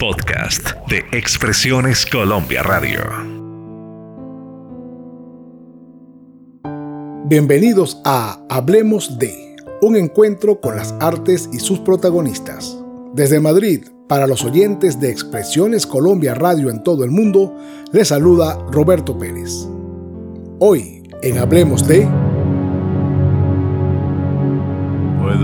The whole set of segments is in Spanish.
Podcast de Expresiones Colombia Radio. Bienvenidos a Hablemos de, un encuentro con las artes y sus protagonistas. Desde Madrid, para los oyentes de Expresiones Colombia Radio en todo el mundo, les saluda Roberto Pérez. Hoy, en Hablemos de...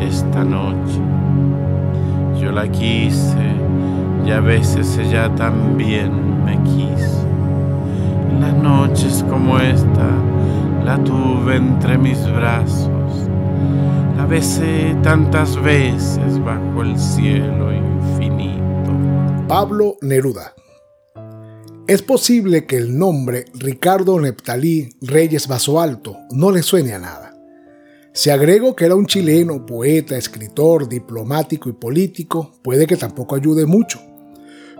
esta noche. Yo la quise y a veces ella también me quiso. Las noches como esta la tuve entre mis brazos. La besé tantas veces bajo el cielo infinito. Pablo Neruda. Es posible que el nombre Ricardo Neptalí Reyes Alto no le suene a nada. Si agrego que era un chileno, poeta, escritor, diplomático y político, puede que tampoco ayude mucho.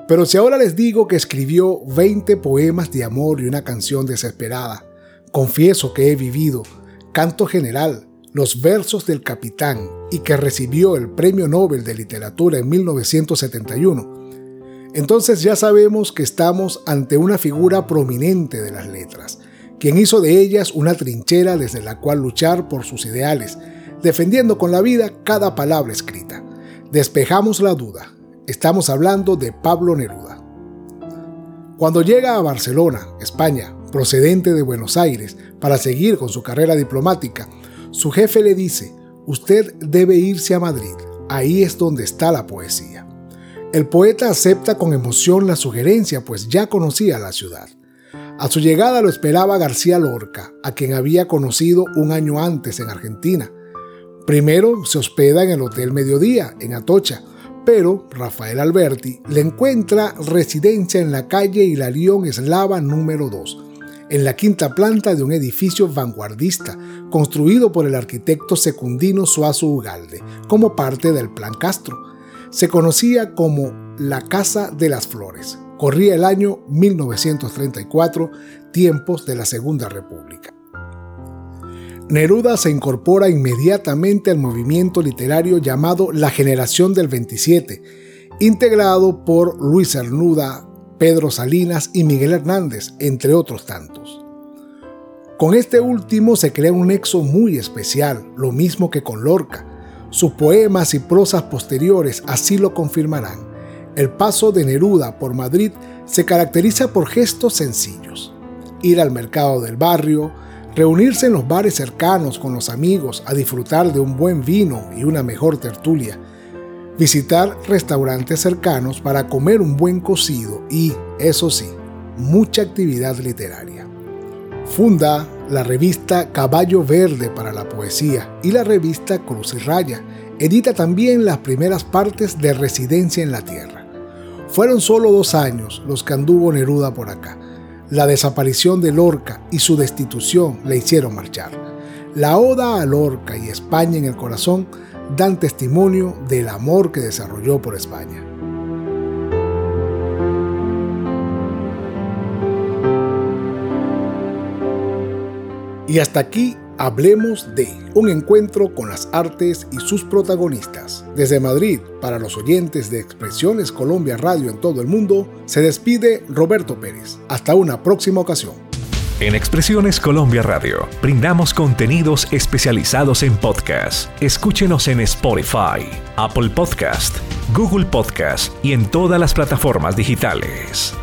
Pero si ahora les digo que escribió 20 poemas de amor y una canción desesperada, confieso que he vivido, canto general, los versos del capitán y que recibió el Premio Nobel de Literatura en 1971, entonces ya sabemos que estamos ante una figura prominente de las letras, quien hizo de ellas una trinchera desde la cual luchar por sus ideales, defendiendo con la vida cada palabra escrita. Despejamos la duda. Estamos hablando de Pablo Neruda. Cuando llega a Barcelona, España, procedente de Buenos Aires, para seguir con su carrera diplomática, su jefe le dice, usted debe irse a Madrid, ahí es donde está la poesía. El poeta acepta con emoción la sugerencia, pues ya conocía la ciudad. A su llegada lo esperaba García Lorca, a quien había conocido un año antes en Argentina. Primero se hospeda en el Hotel Mediodía, en Atocha, pero Rafael Alberti le encuentra residencia en la calle Hilarión Eslava número 2, en la quinta planta de un edificio vanguardista construido por el arquitecto secundino Suazo Ugalde, como parte del Plan Castro. Se conocía como la Casa de las Flores. Corría el año 1934, tiempos de la Segunda República. Neruda se incorpora inmediatamente al movimiento literario llamado La Generación del 27, integrado por Luis Cernuda, Pedro Salinas y Miguel Hernández, entre otros tantos. Con este último se crea un nexo muy especial, lo mismo que con Lorca. Sus poemas y prosas posteriores así lo confirmarán. El paso de Neruda por Madrid se caracteriza por gestos sencillos. Ir al mercado del barrio, reunirse en los bares cercanos con los amigos a disfrutar de un buen vino y una mejor tertulia, visitar restaurantes cercanos para comer un buen cocido y, eso sí, mucha actividad literaria. Funda la revista Caballo Verde para la Poesía y la revista Cruz y Raya. Edita también las primeras partes de Residencia en la Tierra. Fueron solo dos años los que anduvo Neruda por acá. La desaparición de Lorca y su destitución le hicieron marchar. La oda a Lorca y España en el corazón dan testimonio del amor que desarrolló por España. Y hasta aquí Hablemos de un encuentro con las artes y sus protagonistas. Desde Madrid, para los oyentes de Expresiones Colombia Radio en todo el mundo, se despide Roberto Pérez. Hasta una próxima ocasión. En Expresiones Colombia Radio brindamos contenidos especializados en podcast. Escúchenos en Spotify, Apple Podcast, Google Podcast y en todas las plataformas digitales.